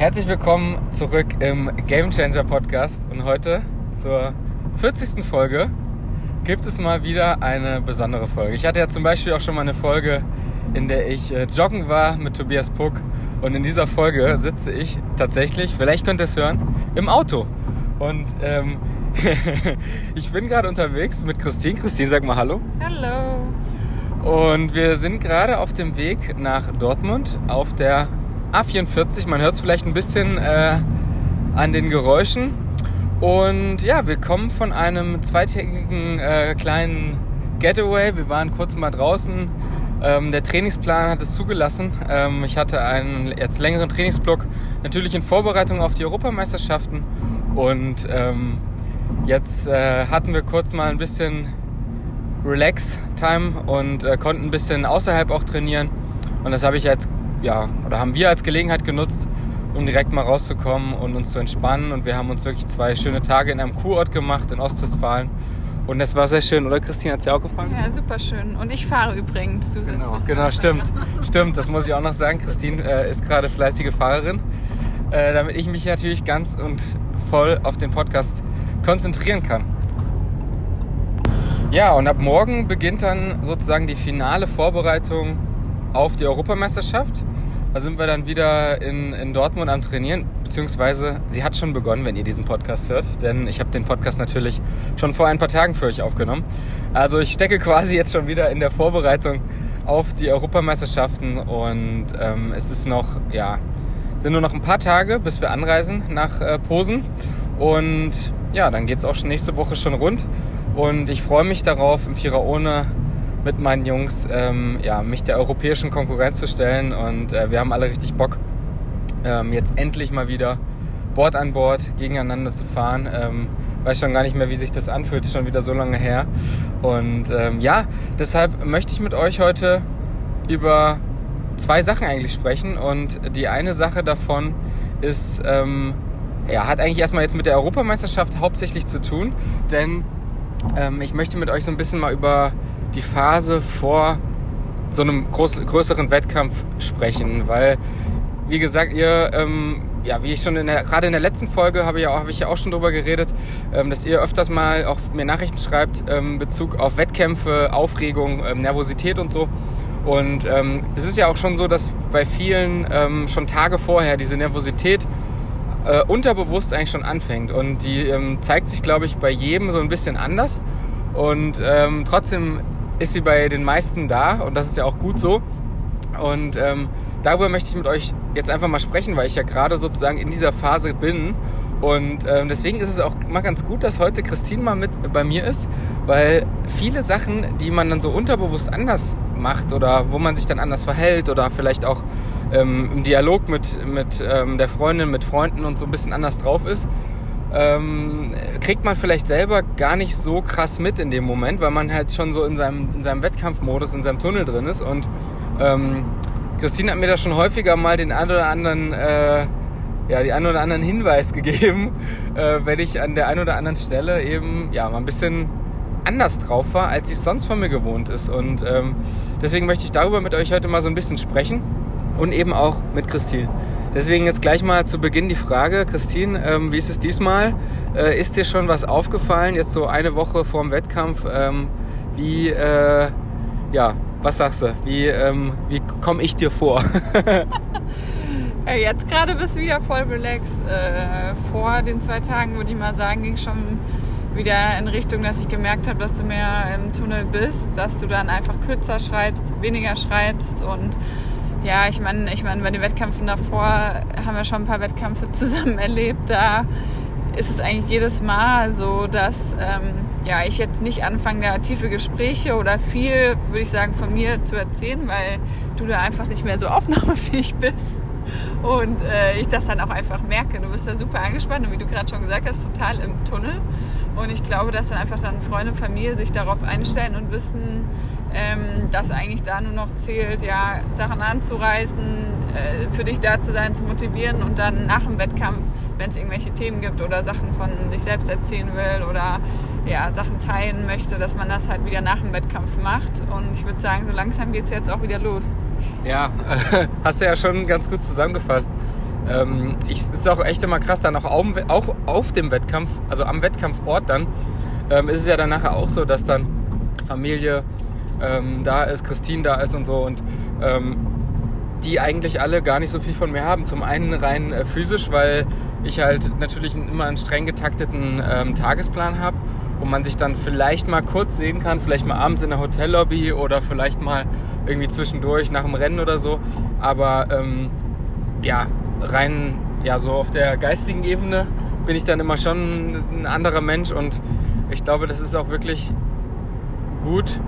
Herzlich willkommen zurück im Game Changer Podcast und heute zur 40. Folge gibt es mal wieder eine besondere Folge. Ich hatte ja zum Beispiel auch schon mal eine Folge, in der ich äh, joggen war mit Tobias Puck und in dieser Folge sitze ich tatsächlich, vielleicht könnt ihr es hören, im Auto. Und ähm, ich bin gerade unterwegs mit Christine. Christine, sag mal Hallo. Hallo. Und wir sind gerade auf dem Weg nach Dortmund auf der A44. Man hört es vielleicht ein bisschen äh, an den Geräuschen. Und ja, wir kommen von einem zweitägigen äh, kleinen Getaway. Wir waren kurz mal draußen. Ähm, der Trainingsplan hat es zugelassen. Ähm, ich hatte einen jetzt längeren Trainingsblock, natürlich in Vorbereitung auf die Europameisterschaften. Und ähm, jetzt äh, hatten wir kurz mal ein bisschen Relax-Time und äh, konnten ein bisschen außerhalb auch trainieren. Und das habe ich jetzt ja, oder haben wir als Gelegenheit genutzt, um direkt mal rauszukommen und uns zu entspannen. Und wir haben uns wirklich zwei schöne Tage in einem Kurort gemacht in Ostwestfalen. Und das war sehr schön, oder Christine? Hat es dir auch gefallen? Ja, super schön. Und ich fahre übrigens. Du genau, genau stimmt. stimmt, das muss ich auch noch sagen. Christine äh, ist gerade fleißige Fahrerin, äh, damit ich mich natürlich ganz und voll auf den Podcast konzentrieren kann. Ja, und ab morgen beginnt dann sozusagen die finale Vorbereitung auf die Europameisterschaft. Da sind wir dann wieder in, in Dortmund am Trainieren, beziehungsweise sie hat schon begonnen, wenn ihr diesen Podcast hört, denn ich habe den Podcast natürlich schon vor ein paar Tagen für euch aufgenommen. Also ich stecke quasi jetzt schon wieder in der Vorbereitung auf die Europameisterschaften. Und ähm, es ist noch, ja, sind nur noch ein paar Tage, bis wir anreisen nach äh, Posen. Und ja, dann geht es auch schon nächste Woche schon rund. Und ich freue mich darauf, im Vierer ohne mit meinen Jungs, ähm, ja, mich der europäischen Konkurrenz zu stellen. Und äh, wir haben alle richtig Bock, ähm, jetzt endlich mal wieder Bord an Bord gegeneinander zu fahren. Ähm, weiß schon gar nicht mehr, wie sich das anfühlt, schon wieder so lange her. Und ähm, ja, deshalb möchte ich mit euch heute über zwei Sachen eigentlich sprechen. Und die eine Sache davon ist, ähm, ja, hat eigentlich erstmal jetzt mit der Europameisterschaft hauptsächlich zu tun, denn ähm, ich möchte mit euch so ein bisschen mal über die Phase vor so einem groß, größeren Wettkampf sprechen, weil, wie gesagt, ihr, ähm, ja, wie ich schon in der, gerade in der letzten Folge habe ich ja auch, habe ich ja auch schon drüber geredet, ähm, dass ihr öfters mal auch mir Nachrichten schreibt, ähm, Bezug auf Wettkämpfe, Aufregung, ähm, Nervosität und so. Und ähm, es ist ja auch schon so, dass bei vielen ähm, schon Tage vorher diese Nervosität äh, unterbewusst eigentlich schon anfängt. Und die ähm, zeigt sich, glaube ich, bei jedem so ein bisschen anders. Und ähm, trotzdem ist sie bei den meisten da und das ist ja auch gut so. Und ähm, darüber möchte ich mit euch jetzt einfach mal sprechen, weil ich ja gerade sozusagen in dieser Phase bin. Und ähm, deswegen ist es auch mal ganz gut, dass heute Christine mal mit bei mir ist, weil viele Sachen, die man dann so unterbewusst anders macht oder wo man sich dann anders verhält oder vielleicht auch ähm, im Dialog mit, mit ähm, der Freundin, mit Freunden und so ein bisschen anders drauf ist, ähm, kriegt man vielleicht selber gar nicht so krass mit in dem Moment, weil man halt schon so in seinem, in seinem Wettkampfmodus, in seinem Tunnel drin ist. Und ähm, Christine hat mir da schon häufiger mal den einen oder anderen, äh, ja, die einen oder anderen Hinweis gegeben, äh, wenn ich an der einen oder anderen Stelle eben ja mal ein bisschen anders drauf war, als ich es sonst von mir gewohnt ist. Und ähm, deswegen möchte ich darüber mit euch heute mal so ein bisschen sprechen und eben auch mit Christine. Deswegen jetzt gleich mal zu Beginn die Frage, Christine, ähm, wie ist es diesmal? Äh, ist dir schon was aufgefallen, jetzt so eine Woche vor dem Wettkampf? Ähm, wie, äh, ja, was sagst du? Wie, ähm, wie komme ich dir vor? ja, jetzt gerade bist du wieder voll relaxed. Äh, vor den zwei Tagen, würde ich mal sagen, ging schon wieder in Richtung, dass ich gemerkt habe, dass du mehr im Tunnel bist, dass du dann einfach kürzer schreibst, weniger schreibst und ja, ich meine, ich meine, bei den Wettkämpfen davor haben wir schon ein paar Wettkämpfe zusammen erlebt. Da ist es eigentlich jedes Mal so, dass ähm, ja, ich jetzt nicht anfange, da tiefe Gespräche oder viel, würde ich sagen, von mir zu erzählen, weil du da einfach nicht mehr so aufnahmefähig bist. Und äh, ich das dann auch einfach merke. Du bist da super angespannt und wie du gerade schon gesagt hast, total im Tunnel. Und ich glaube, dass dann einfach dann Freunde und Familie sich darauf einstellen und wissen, ähm, dass eigentlich da nur noch zählt, ja, Sachen anzureißen, äh, für dich da zu sein, zu motivieren und dann nach dem Wettkampf, wenn es irgendwelche Themen gibt oder Sachen von sich selbst erzählen will oder ja, Sachen teilen möchte, dass man das halt wieder nach dem Wettkampf macht. Und ich würde sagen, so langsam geht es jetzt auch wieder los. Ja, hast du ja schon ganz gut zusammengefasst. ähm, ist auch echt immer krass, dann auch auf, auch auf dem Wettkampf, also am Wettkampfort dann, ähm, ist es ja dann nachher auch so, dass dann Familie ähm, da ist, Christine da ist und so und ähm, die eigentlich alle gar nicht so viel von mir haben. Zum einen rein äh, physisch, weil ich halt natürlich immer einen streng getakteten ähm, Tagesplan habe wo man sich dann vielleicht mal kurz sehen kann, vielleicht mal abends in der Hotellobby oder vielleicht mal irgendwie zwischendurch nach dem Rennen oder so. Aber ähm, ja, rein ja so auf der geistigen Ebene bin ich dann immer schon ein anderer Mensch und ich glaube, das ist auch wirklich gut,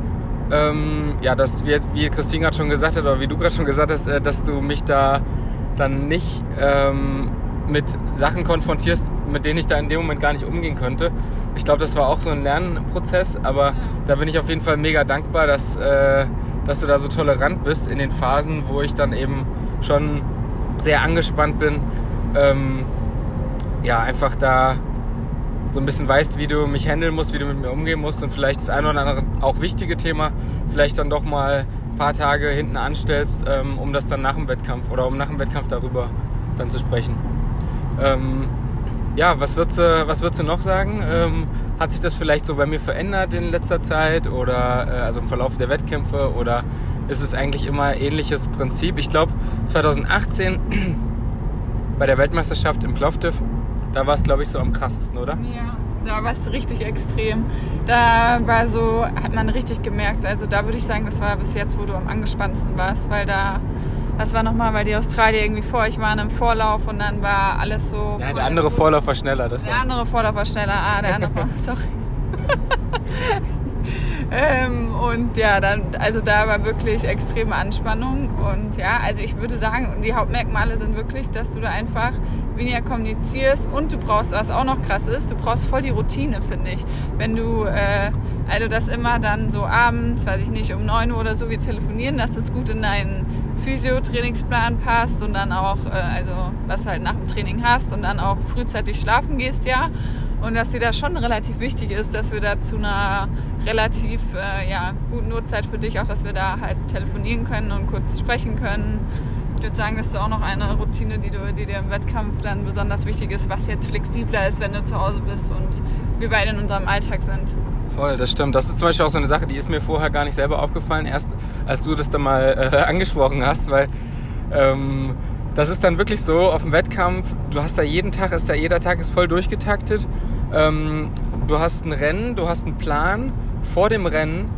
ähm, ja, dass wie, wie Christine gerade schon gesagt hat oder wie du gerade schon gesagt hast, äh, dass du mich da dann nicht ähm, mit Sachen konfrontierst, mit denen ich da in dem Moment gar nicht umgehen könnte. Ich glaube, das war auch so ein Lernprozess, aber da bin ich auf jeden Fall mega dankbar, dass, äh, dass du da so tolerant bist in den Phasen, wo ich dann eben schon sehr angespannt bin. Ähm, ja, einfach da so ein bisschen weißt, wie du mich handeln musst, wie du mit mir umgehen musst und vielleicht das eine oder andere auch wichtige Thema vielleicht dann doch mal ein paar Tage hinten anstellst, ähm, um das dann nach dem Wettkampf oder um nach dem Wettkampf darüber dann zu sprechen. Ähm, ja, was würdest du, was würdest du noch sagen? Ähm, hat sich das vielleicht so bei mir verändert in letzter Zeit oder äh, also im Verlauf der Wettkämpfe oder ist es eigentlich immer ähnliches Prinzip? Ich glaube 2018 bei der Weltmeisterschaft im Plovdiv, da war es glaube ich so am krassesten, oder? Ja, da war es richtig extrem. Da war so, hat man richtig gemerkt. Also da würde ich sagen, das war bis jetzt, wo du am angespanntesten warst, weil da das war nochmal, weil die Australier irgendwie vor euch waren im Vorlauf und dann war alles so. Ja, der andere Vorlauf war schneller. Das der war. andere Vorlauf war schneller. Ah, der andere. sorry. ähm, und ja, dann, also da war wirklich extreme Anspannung. Und ja, also ich würde sagen, die Hauptmerkmale sind wirklich, dass du da einfach weniger kommunizierst und du brauchst, was auch noch krass ist, du brauchst voll die Routine, finde ich. Wenn du, äh, also das immer dann so abends, weiß ich nicht, um 9 Uhr oder so, wir telefonieren, dass das gut in deinen Physio-Trainingsplan passt und dann auch, äh, also was halt nach dem Training hast und dann auch frühzeitig schlafen gehst, ja. Und dass dir das schon relativ wichtig ist, dass wir da zu einer relativ äh, ja, guten Uhrzeit für dich auch, dass wir da halt telefonieren können und kurz sprechen können. Ich würde sagen, das ist auch noch eine Routine, die, du, die dir im Wettkampf dann besonders wichtig ist, was jetzt flexibler ist, wenn du zu Hause bist und wir beide in unserem Alltag sind. Voll, das stimmt. Das ist zum Beispiel auch so eine Sache, die ist mir vorher gar nicht selber aufgefallen, erst als du das dann mal äh, angesprochen hast, weil ähm, das ist dann wirklich so auf dem Wettkampf, du hast da jeden Tag, ist da jeder Tag ist voll durchgetaktet. Ähm, du hast ein Rennen, du hast einen Plan vor dem Rennen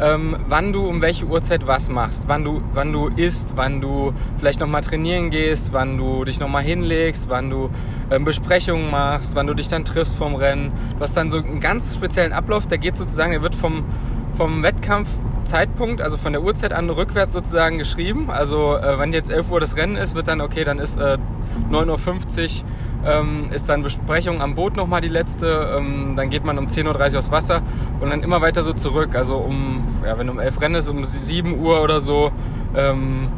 ähm, wann du um welche Uhrzeit was machst, wann du, wann du isst, wann du vielleicht nochmal trainieren gehst, wann du dich nochmal hinlegst, wann du ähm, Besprechungen machst, wann du dich dann triffst vom Rennen. Du hast dann so einen ganz speziellen Ablauf, der geht sozusagen, der wird vom, vom Wettkampfzeitpunkt, also von der Uhrzeit an rückwärts sozusagen geschrieben. Also äh, wenn jetzt 11 Uhr das Rennen ist, wird dann, okay, dann ist äh, 9.50 Uhr ähm, ist dann Besprechung am Boot nochmal die letzte. Ähm, dann geht man um 10.30 Uhr aufs Wasser und dann immer weiter so zurück. Also um, ja, wenn um 11 Rennen ist, um 7 Uhr oder so ähm,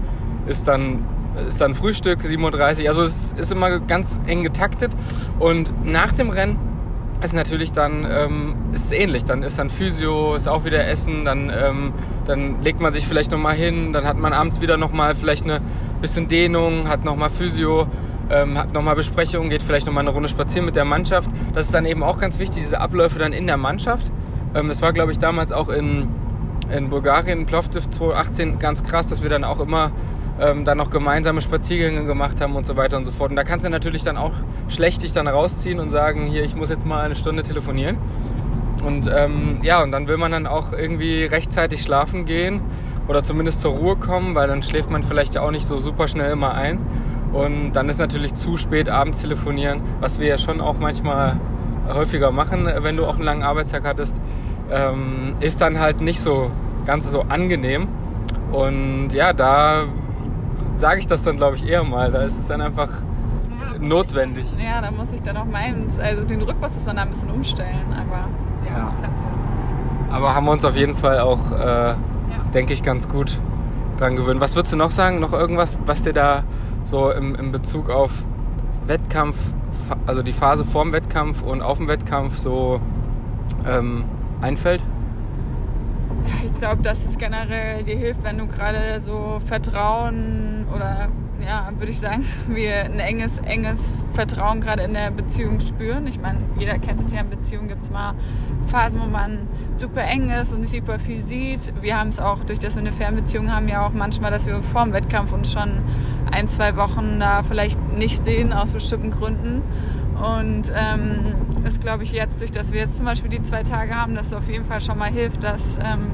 ist dann ist dann Frühstück, 7.30 Uhr. Also es ist immer ganz eng getaktet. Und nach dem Rennen ist natürlich dann ähm, ist ähnlich. Dann ist dann Physio, ist auch wieder Essen, dann, ähm, dann legt man sich vielleicht nochmal hin, dann hat man abends wieder nochmal vielleicht eine bisschen Dehnung, hat nochmal Physio ähm, hat nochmal Besprechungen, geht vielleicht nochmal eine Runde spazieren mit der Mannschaft. Das ist dann eben auch ganz wichtig, diese Abläufe dann in der Mannschaft. Ähm, das war, glaube ich, damals auch in, in Bulgarien, Plovdiv 2018 ganz krass, dass wir dann auch immer ähm, dann noch gemeinsame Spaziergänge gemacht haben und so weiter und so fort. Und da kannst du natürlich dann auch schlecht dich dann rausziehen und sagen, hier, ich muss jetzt mal eine Stunde telefonieren. Und ähm, ja, und dann will man dann auch irgendwie rechtzeitig schlafen gehen oder zumindest zur Ruhe kommen, weil dann schläft man vielleicht auch nicht so super schnell immer ein. Und dann ist natürlich zu spät abends telefonieren, was wir ja schon auch manchmal häufiger machen, wenn du auch einen langen Arbeitstag hattest, ähm, ist dann halt nicht so ganz so angenehm. Und ja, da sage ich das dann, glaube ich, eher mal. Da ist es dann einfach ja, notwendig. Ja, da muss ich dann auch meins, also den Rückpass muss man da ein bisschen umstellen, aber ja, ja. klappt ja. Aber haben wir uns auf jeden Fall auch, äh, ja. denke ich, ganz gut dran gewöhnt. Was würdest du noch sagen? Noch irgendwas, was dir da so im, im Bezug auf Wettkampf, also die Phase vorm Wettkampf und auf dem Wettkampf so ähm, einfällt? Ich glaube, dass es generell dir hilft, wenn du gerade so Vertrauen oder ja, würde ich sagen, wir ein enges, enges Vertrauen gerade in der Beziehung spüren. Ich meine, jeder kennt es ja, in Beziehungen gibt es mal Phasen, wo man super eng ist und super viel sieht. Wir haben es auch, durch das wir eine Fernbeziehung haben, ja auch manchmal, dass wir vor dem Wettkampf uns schon ein, zwei Wochen da vielleicht nicht sehen, aus bestimmten Gründen. Und ähm, ist, glaube ich, jetzt, durch dass wir jetzt zum Beispiel die zwei Tage haben, dass es auf jeden Fall schon mal hilft, dass ähm,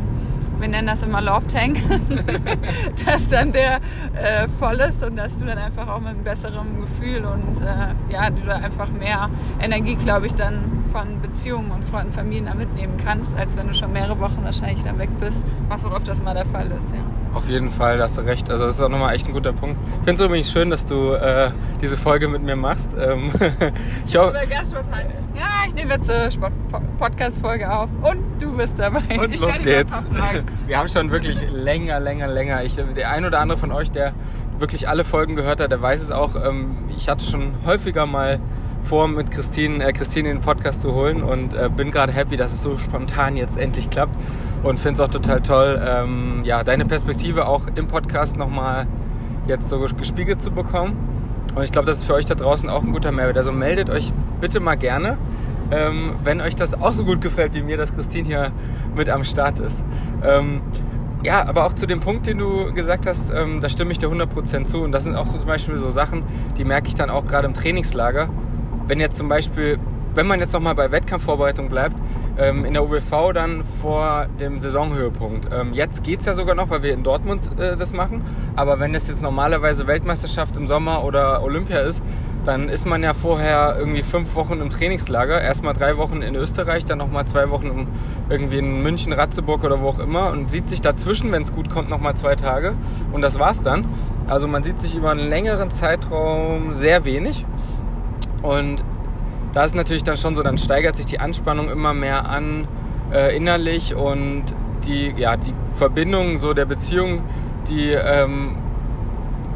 wir nennen das immer Love Tank, dass dann der äh, voll ist und dass du dann einfach auch mit einem besseren Gefühl und äh, ja, du da einfach mehr Energie, glaube ich, dann von Beziehungen und Freunden, Familien da mitnehmen kannst, als wenn du schon mehrere Wochen wahrscheinlich dann weg bist, was auch öfters mal der Fall ist, ja. Auf jeden Fall, da hast du recht. Also das ist auch nochmal echt ein guter Punkt. Ich finde es übrigens schön, dass du äh, diese Folge mit mir machst. Ähm, ich hoffe, ja, ich nehme jetzt eine Podcast-Folge auf und du bist dabei. Und ich los geht's. Wir haben schon wirklich länger, länger, länger. Ich, der ein oder andere von euch, der wirklich alle Folgen gehört hat, der weiß es auch. Ähm, ich hatte schon häufiger mal vor, mit Christine, äh, Christine in den Podcast zu holen und äh, bin gerade happy, dass es so spontan jetzt endlich klappt und finde es auch total toll, ähm, ja, deine Perspektive auch im Podcast nochmal jetzt so gespiegelt zu bekommen. Und ich glaube, das ist für euch da draußen auch ein guter Mehrwert. Also meldet euch bitte mal gerne, ähm, wenn euch das auch so gut gefällt wie mir, dass Christine hier mit am Start ist. Ähm, ja, aber auch zu dem Punkt, den du gesagt hast, ähm, da stimme ich dir 100% zu. Und das sind auch so zum Beispiel so Sachen, die merke ich dann auch gerade im Trainingslager. Wenn jetzt zum Beispiel wenn man jetzt nochmal bei Wettkampfvorbereitung bleibt, ähm, in der UWV dann vor dem Saisonhöhepunkt. Ähm, jetzt es ja sogar noch, weil wir in Dortmund äh, das machen. Aber wenn das jetzt normalerweise Weltmeisterschaft im Sommer oder Olympia ist, dann ist man ja vorher irgendwie fünf Wochen im Trainingslager. Erstmal drei Wochen in Österreich, dann nochmal zwei Wochen irgendwie in München, Ratzeburg oder wo auch immer und sieht sich dazwischen, wenn es gut kommt, nochmal zwei Tage. Und das war's dann. Also man sieht sich über einen längeren Zeitraum sehr wenig. Und da ist natürlich dann schon so, dann steigert sich die Anspannung immer mehr an äh, innerlich und die, ja, die Verbindung so der Beziehung, die ähm,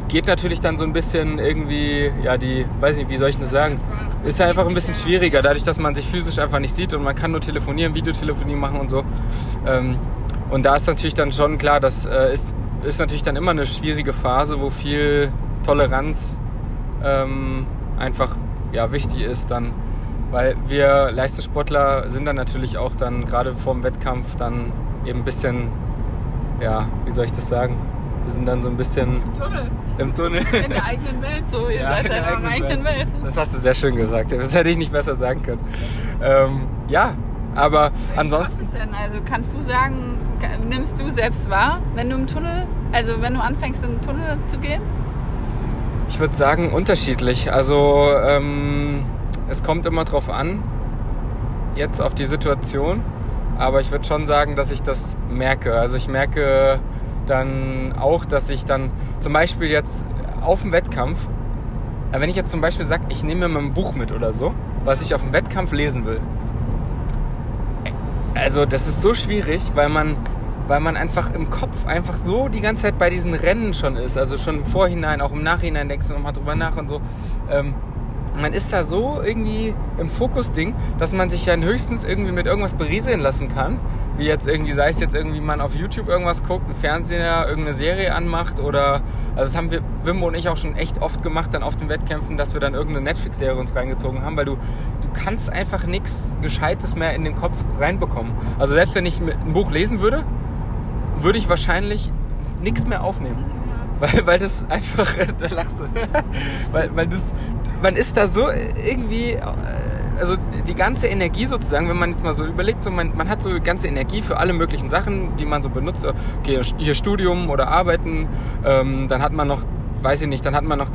geht natürlich dann so ein bisschen irgendwie, ja, die, weiß nicht, wie soll ich das sagen, ist ja einfach ein bisschen schwieriger, dadurch, dass man sich physisch einfach nicht sieht und man kann nur telefonieren, Videotelefonie machen und so. Ähm, und da ist natürlich dann schon klar, das äh, ist, ist natürlich dann immer eine schwierige Phase, wo viel Toleranz ähm, einfach ja, wichtig ist, dann weil wir Leistungssportler sind dann natürlich auch dann gerade vor dem Wettkampf dann eben ein bisschen, ja, wie soll ich das sagen? Wir sind dann so ein bisschen im Tunnel. Im Tunnel. In der eigenen Welt, so ihr ja, seid in der eigenen, eigenen Welt. Welt. Das hast du sehr schön gesagt. Das hätte ich nicht besser sagen können. Ähm, ja, aber Wie ansonsten. Denn? Also kannst du sagen, nimmst du selbst wahr, wenn du im Tunnel, also wenn du anfängst im Tunnel zu gehen? Ich würde sagen unterschiedlich. Also ähm, es kommt immer drauf an, jetzt auf die Situation. Aber ich würde schon sagen, dass ich das merke. Also ich merke dann auch, dass ich dann zum Beispiel jetzt auf dem Wettkampf, äh, wenn ich jetzt zum Beispiel sage, ich nehme mir mal ein Buch mit oder so, was ich auf dem Wettkampf lesen will. Also das ist so schwierig, weil man, weil man einfach im Kopf einfach so die ganze Zeit bei diesen Rennen schon ist. Also schon im Vorhinein, auch im Nachhinein denkst du nochmal drüber nach und so. Ähm, man ist da so irgendwie im Fokus-Ding, dass man sich ja höchstens irgendwie mit irgendwas berieseln lassen kann. Wie jetzt irgendwie, sei es jetzt irgendwie man auf YouTube irgendwas guckt, ein Fernseher irgendeine Serie anmacht oder, also das haben wir, Wimbo und ich auch schon echt oft gemacht dann auf den Wettkämpfen, dass wir dann irgendeine Netflix-Serie uns reingezogen haben, weil du, du kannst einfach nichts Gescheites mehr in den Kopf reinbekommen. Also selbst wenn ich ein Buch lesen würde, würde ich wahrscheinlich nichts mehr aufnehmen. Weil, weil das einfach, da lachst du, weil, weil das, man ist da so irgendwie, äh, also die ganze Energie sozusagen, wenn man jetzt mal so überlegt, so man, man hat so ganze Energie für alle möglichen Sachen, die man so benutzt. Okay, hier Studium oder Arbeiten, ähm, dann hat man noch weiß ich nicht, dann hat man noch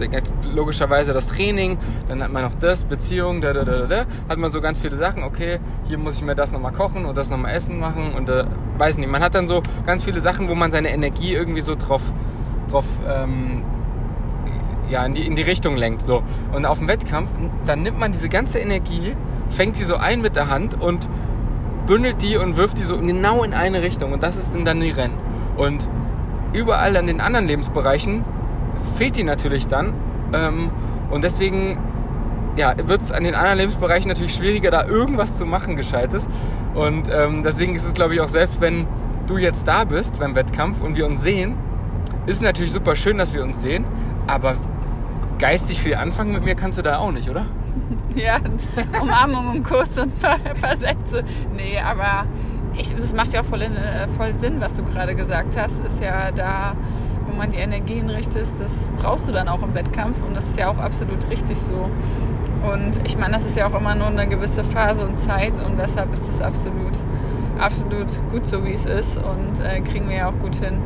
logischerweise das Training, dann hat man noch das, Beziehung, da, da, da, da, hat man so ganz viele Sachen, okay, hier muss ich mir das nochmal kochen und das nochmal essen machen und äh, weiß nicht, man hat dann so ganz viele Sachen, wo man seine Energie irgendwie so drauf, drauf ähm, ja, in die, in die Richtung lenkt. So. Und auf dem Wettkampf, dann nimmt man diese ganze Energie, fängt die so ein mit der Hand und bündelt die und wirft die so genau in eine Richtung. Und das ist dann die Rennen. Und überall an den anderen Lebensbereichen fehlt die natürlich dann. Ähm, und deswegen ja, wird es an den anderen Lebensbereichen natürlich schwieriger, da irgendwas zu machen, Gescheites. Und ähm, deswegen ist es, glaube ich, auch selbst, wenn du jetzt da bist beim Wettkampf und wir uns sehen, ist natürlich super schön, dass wir uns sehen. aber geistig viel anfangen mit mir kannst du da auch nicht, oder? Ja, Umarmung und Kuss und ein paar, paar Sätze. Nee, aber ich, das macht ja auch voll, in, äh, voll Sinn, was du gerade gesagt hast. Ist ja da, wo man die Energien richtet, das brauchst du dann auch im Wettkampf und das ist ja auch absolut richtig so. Und ich meine, das ist ja auch immer nur eine gewisse Phase und Zeit und deshalb ist das absolut, absolut gut so, wie es ist und äh, kriegen wir ja auch gut hin.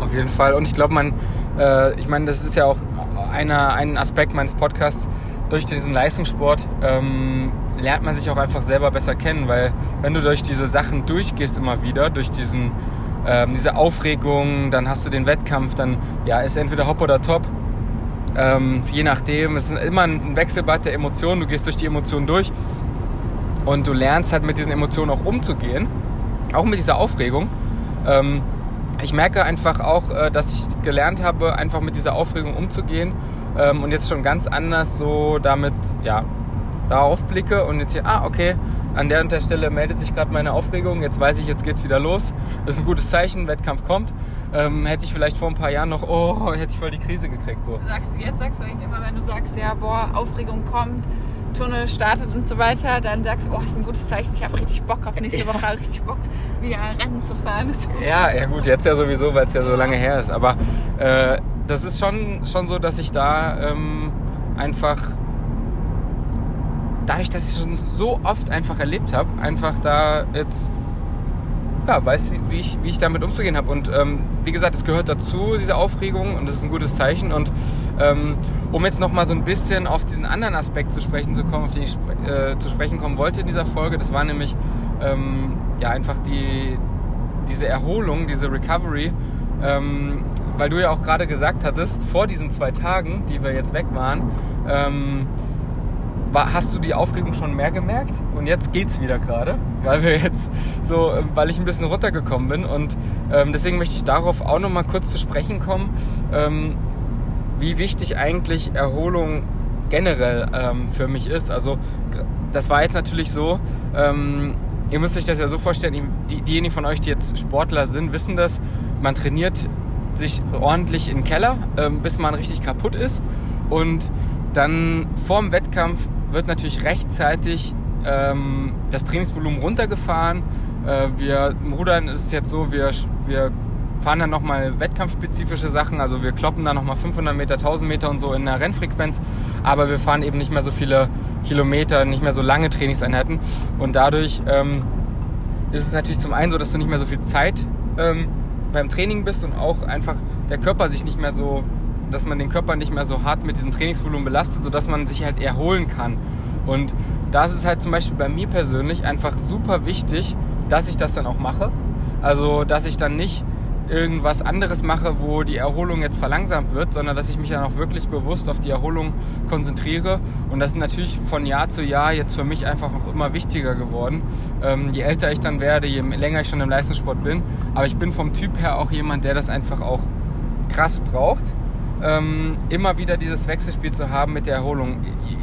Auf jeden Fall. Und ich glaube, man, äh, ich meine, das ist ja auch einer, ein Aspekt meines Podcasts. Durch diesen Leistungssport ähm, lernt man sich auch einfach selber besser kennen, weil wenn du durch diese Sachen durchgehst immer wieder, durch diesen, ähm, diese Aufregung, dann hast du den Wettkampf, dann ja, ist entweder hopp oder top. Ähm, je nachdem, es ist immer ein Wechselbad der Emotionen, du gehst durch die Emotionen durch und du lernst halt mit diesen Emotionen auch umzugehen, auch mit dieser Aufregung. Ähm, ich merke einfach auch, äh, dass ich gelernt habe, einfach mit dieser Aufregung umzugehen ähm, und jetzt schon ganz anders so damit, ja, darauf blicke und jetzt hier, ah, okay, an der und der Stelle meldet sich gerade meine Aufregung, jetzt weiß ich, jetzt geht's wieder los. Das ist ein gutes Zeichen, Wettkampf kommt. Ähm, hätte ich vielleicht vor ein paar Jahren noch, oh, hätte ich voll die Krise gekriegt. So. Sagst du, jetzt sagst du eigentlich immer, wenn du sagst, ja, boah, Aufregung kommt, Tunnel startet und so weiter, dann sagst du, oh, ist ein gutes Zeichen, ich habe richtig Bock auf nächste Woche, richtig Bock, wieder Rennen zu fahren. Ja, ja gut, jetzt ja sowieso, weil es ja so lange her ist. Aber äh, das ist schon, schon so, dass ich da ähm, einfach dadurch, dass ich es schon so oft einfach erlebt habe, einfach da jetzt ja, weiß, wie, wie, ich, wie ich damit umzugehen habe. Und ähm, wie gesagt, es gehört dazu, diese Aufregung, und das ist ein gutes Zeichen. Und ähm, um jetzt nochmal so ein bisschen auf diesen anderen Aspekt zu sprechen zu kommen, auf den ich äh, zu sprechen kommen wollte in dieser Folge, das war nämlich ähm, ja einfach die, diese Erholung, diese Recovery. Ähm, weil du ja auch gerade gesagt hattest, vor diesen zwei Tagen, die wir jetzt weg waren, ähm, hast du die Aufregung schon mehr gemerkt? Und jetzt geht's wieder gerade, weil wir jetzt so, weil ich ein bisschen runtergekommen bin und ähm, deswegen möchte ich darauf auch noch mal kurz zu sprechen kommen, ähm, wie wichtig eigentlich Erholung generell ähm, für mich ist. Also das war jetzt natürlich so. Ähm, ihr müsst euch das ja so vorstellen. Die, diejenigen von euch, die jetzt Sportler sind, wissen das. Man trainiert sich ordentlich in den Keller, ähm, bis man richtig kaputt ist und dann vorm Wettkampf wird natürlich rechtzeitig ähm, das Trainingsvolumen runtergefahren. Äh, wir Rudern ist es jetzt so, wir, wir fahren dann nochmal wettkampfspezifische Sachen, also wir kloppen dann nochmal 500 Meter, 1000 Meter und so in der Rennfrequenz, aber wir fahren eben nicht mehr so viele Kilometer, nicht mehr so lange Trainingseinheiten. Und dadurch ähm, ist es natürlich zum einen so, dass du nicht mehr so viel Zeit ähm, beim Training bist und auch einfach der Körper sich nicht mehr so dass man den Körper nicht mehr so hart mit diesem Trainingsvolumen belastet, sodass man sich halt erholen kann. Und da ist halt zum Beispiel bei mir persönlich einfach super wichtig, dass ich das dann auch mache. Also, dass ich dann nicht irgendwas anderes mache, wo die Erholung jetzt verlangsamt wird, sondern dass ich mich dann auch wirklich bewusst auf die Erholung konzentriere. Und das ist natürlich von Jahr zu Jahr jetzt für mich einfach auch immer wichtiger geworden. Ähm, je älter ich dann werde, je länger ich schon im Leistungssport bin. Aber ich bin vom Typ her auch jemand, der das einfach auch krass braucht ähm, immer wieder dieses Wechselspiel zu haben mit der Erholung.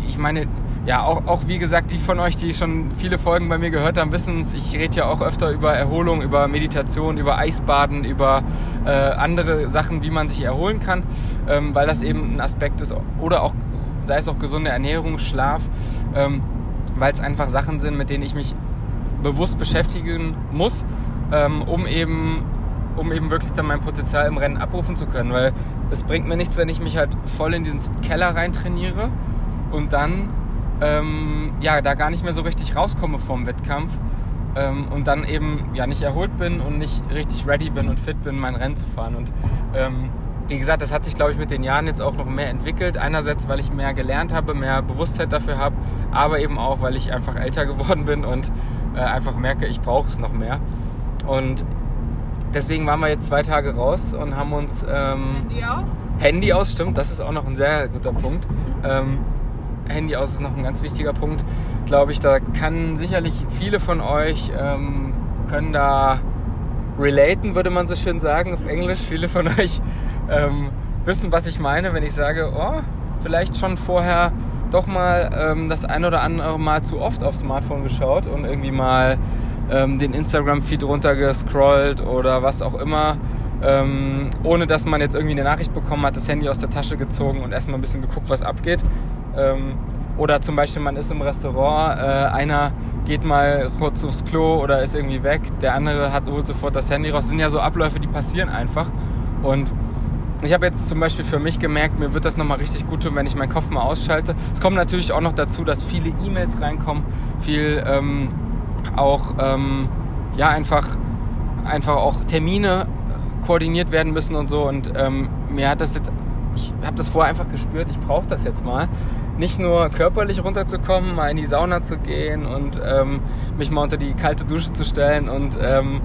Ich meine, ja, auch, auch wie gesagt, die von euch, die schon viele Folgen bei mir gehört haben, wissen es, ich rede ja auch öfter über Erholung, über Meditation, über Eisbaden, über äh, andere Sachen, wie man sich erholen kann, ähm, weil das eben ein Aspekt ist. Oder auch, sei es auch gesunde Ernährung, Schlaf, ähm, weil es einfach Sachen sind, mit denen ich mich bewusst beschäftigen muss, ähm, um eben um eben wirklich dann mein Potenzial im Rennen abrufen zu können. Weil es bringt mir nichts, wenn ich mich halt voll in diesen Keller rein trainiere und dann ähm, ja da gar nicht mehr so richtig rauskomme vom Wettkampf ähm, und dann eben ja nicht erholt bin und nicht richtig ready bin und fit bin, mein Rennen zu fahren. Und ähm, wie gesagt, das hat sich, glaube ich, mit den Jahren jetzt auch noch mehr entwickelt. Einerseits, weil ich mehr gelernt habe, mehr Bewusstheit dafür habe, aber eben auch, weil ich einfach älter geworden bin und äh, einfach merke, ich brauche es noch mehr. Und deswegen waren wir jetzt zwei Tage raus und haben uns. Ähm, Handy aus? Handy aus, stimmt, das ist auch noch ein sehr guter Punkt. Ähm, Handy aus ist noch ein ganz wichtiger Punkt, glaube ich. Da kann sicherlich viele von euch ähm, können da relaten, würde man so schön sagen auf Englisch. Viele von euch ähm, wissen, was ich meine, wenn ich sage, oh, vielleicht schon vorher doch mal ähm, das ein oder andere Mal zu oft aufs Smartphone geschaut und irgendwie mal ähm, den Instagram-Feed runtergescrollt oder was auch immer. ähm, ohne dass man jetzt irgendwie eine Nachricht bekommen hat, das Handy aus der Tasche gezogen und erstmal ein bisschen geguckt, was abgeht. Ähm, oder zum Beispiel, man ist im Restaurant, äh, einer geht mal kurz aufs Klo oder ist irgendwie weg, der andere hat, sofort das Handy raus. Das sind ja so Abläufe, die passieren einfach. Und ich habe jetzt zum Beispiel für mich gemerkt, mir wird das nochmal richtig gut tun, wenn ich meinen Kopf mal ausschalte. Es kommt natürlich auch noch dazu, dass viele E-Mails reinkommen, viel ähm, auch, ähm, ja, einfach, einfach auch Termine koordiniert werden müssen und so. Und ähm, mir hat das jetzt, ich habe das vorher einfach gespürt, ich brauche das jetzt mal. Nicht nur körperlich runterzukommen, mal in die Sauna zu gehen und ähm, mich mal unter die kalte Dusche zu stellen und ähm,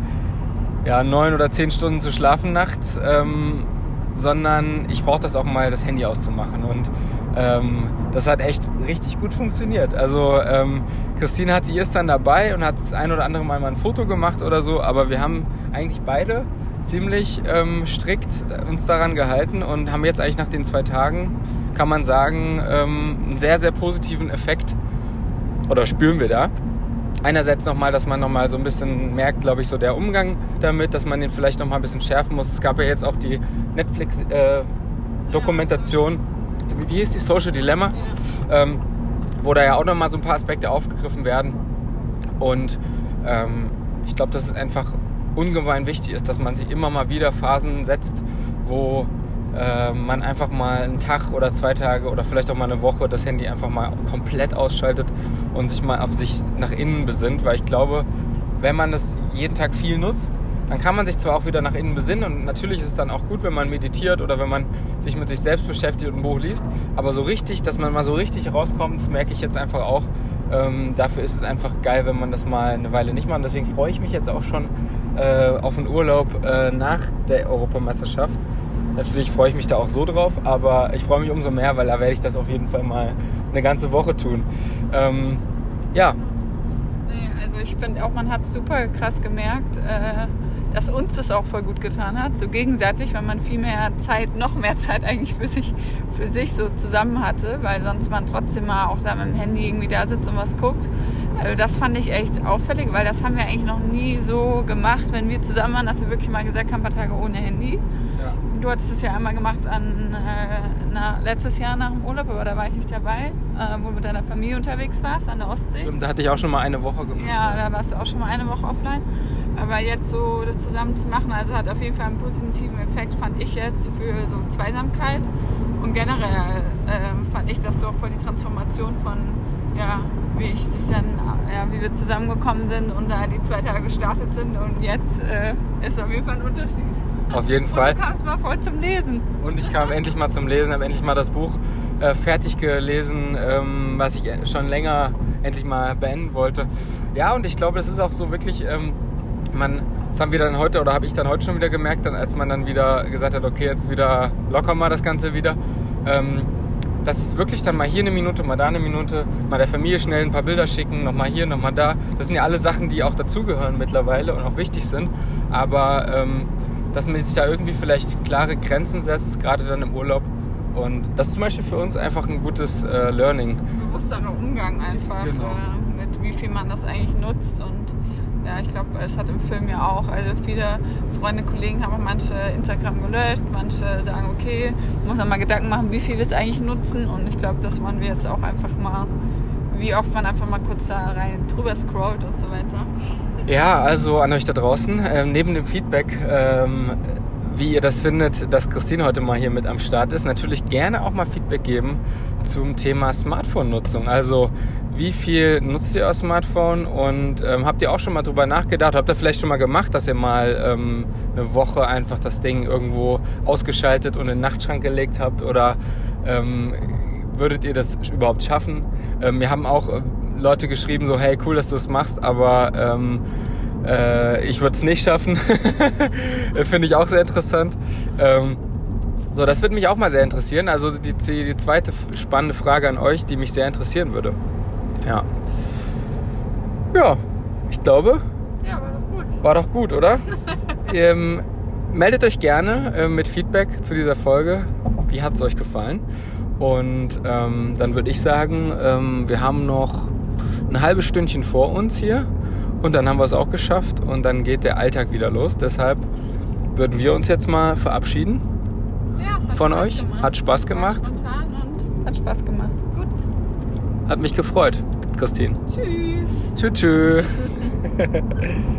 ja, neun oder zehn Stunden zu schlafen nachts, ähm, sondern ich brauche das auch mal, das Handy auszumachen. Und ähm, das hat echt richtig gut funktioniert. Also ähm, Christine hatte ihr dann dabei und hat das ein oder andere Mal mal ein Foto gemacht oder so, aber wir haben eigentlich beide ziemlich ähm, strikt uns daran gehalten und haben jetzt eigentlich nach den zwei Tagen, kann man sagen, ähm, einen sehr, sehr positiven Effekt oder spüren wir da. Einerseits nochmal, dass man nochmal so ein bisschen merkt, glaube ich, so der Umgang damit, dass man den vielleicht nochmal ein bisschen schärfen muss. Es gab ja jetzt auch die Netflix-Dokumentation, äh, wie hieß die, Social Dilemma, ähm, wo da ja auch nochmal so ein paar Aspekte aufgegriffen werden. Und ähm, ich glaube, das ist einfach ungemein wichtig ist, dass man sich immer mal wieder Phasen setzt, wo äh, man einfach mal einen Tag oder zwei Tage oder vielleicht auch mal eine Woche das Handy einfach mal komplett ausschaltet und sich mal auf sich nach innen besinnt, weil ich glaube, wenn man das jeden Tag viel nutzt, dann kann man sich zwar auch wieder nach innen besinnen und natürlich ist es dann auch gut, wenn man meditiert oder wenn man sich mit sich selbst beschäftigt und ein Buch liest, aber so richtig, dass man mal so richtig rauskommt, das merke ich jetzt einfach auch. Ähm, dafür ist es einfach geil, wenn man das mal eine Weile nicht macht. Und deswegen freue ich mich jetzt auch schon äh, auf einen Urlaub äh, nach der Europameisterschaft. Natürlich freue ich mich da auch so drauf, aber ich freue mich umso mehr, weil da werde ich das auf jeden Fall mal eine ganze Woche tun. Ähm, ja. Also ich finde auch, man hat super krass gemerkt, äh, dass uns das auch voll gut getan hat. So gegenseitig, weil man viel mehr Zeit, noch mehr Zeit eigentlich für sich, für sich so zusammen hatte, weil sonst man trotzdem mal auch mit dem Handy irgendwie da sitzt und was guckt. Also das fand ich echt auffällig, weil das haben wir eigentlich noch nie so gemacht, wenn wir zusammen waren, dass wir wirklich mal gesagt haben, ein paar Tage ohne Handy. Ja. Du hattest es ja einmal gemacht an, äh, na, letztes Jahr nach dem Urlaub, aber da war ich nicht dabei, äh, wo du mit deiner Familie unterwegs warst an der Ostsee. Stimmt, da hatte ich auch schon mal eine Woche gemacht. Ja, da warst du auch schon mal eine Woche offline. Aber jetzt so das zusammen zu machen, also hat auf jeden Fall einen positiven Effekt, fand ich jetzt für so Zweisamkeit. Und generell äh, fand ich das so voll die Transformation von, ja, wie ich dich dann, ja, wie wir zusammengekommen sind und da die zwei Tage gestartet sind und jetzt äh, ist auf jeden Fall ein Unterschied. Auf jeden Fall. Und du kamst mal voll zum Lesen. Und ich kam endlich mal zum Lesen, habe endlich mal das Buch äh, fertig gelesen, ähm, was ich schon länger endlich mal beenden wollte. Ja, und ich glaube, das ist auch so wirklich, ähm, man, das haben wir dann heute oder habe ich dann heute schon wieder gemerkt, dann, als man dann wieder gesagt hat, okay, jetzt wieder locker mal das Ganze wieder. Ähm, das ist wirklich dann mal hier eine Minute, mal da eine Minute, mal der Familie schnell ein paar Bilder schicken, nochmal hier, nochmal da. Das sind ja alle Sachen, die auch dazugehören mittlerweile und auch wichtig sind. Aber ähm, dass man sich da irgendwie vielleicht klare Grenzen setzt, gerade dann im Urlaub. Und das ist zum Beispiel für uns einfach ein gutes äh, Learning. Bewussterer Umgang einfach, genau. äh, mit wie viel man das eigentlich nutzt und ja, ich glaube, es hat im Film ja auch, also viele Freunde, Kollegen haben auch manche Instagram gelöscht, manche sagen, okay, muss man mal Gedanken machen, wie viel wir es eigentlich nutzen und ich glaube, das wollen wir jetzt auch einfach mal, wie oft man einfach mal kurz da rein drüber scrollt und so weiter. Ja, also an euch da draußen, ähm, neben dem Feedback, ähm, wie ihr das findet, dass Christine heute mal hier mit am Start ist, natürlich gerne auch mal Feedback geben zum Thema Smartphone-Nutzung. Also wie viel nutzt ihr euer Smartphone und ähm, habt ihr auch schon mal drüber nachgedacht? Habt ihr vielleicht schon mal gemacht, dass ihr mal ähm, eine Woche einfach das Ding irgendwo ausgeschaltet und in den Nachtschrank gelegt habt? Oder ähm, würdet ihr das überhaupt schaffen? Ähm, wir haben auch äh, Leute geschrieben, so hey, cool, dass du es machst, aber ähm, äh, ich würde es nicht schaffen. Finde ich auch sehr interessant. Ähm, so, das würde mich auch mal sehr interessieren. Also die, die zweite spannende Frage an euch, die mich sehr interessieren würde. Ja. Ja, ich glaube. Ja, war doch gut. War doch gut, oder? ähm, meldet euch gerne äh, mit Feedback zu dieser Folge. Wie hat es euch gefallen? Und ähm, dann würde ich sagen, ähm, wir haben noch ein halbes Stündchen vor uns hier und dann haben wir es auch geschafft und dann geht der Alltag wieder los. Deshalb würden wir uns jetzt mal verabschieden Ja, von Spaß euch. Gemacht. Hat Spaß gemacht. spontan und hat Spaß gemacht. Gut. Hat mich gefreut, Christine. Tschüss. Tschüss. tschüss.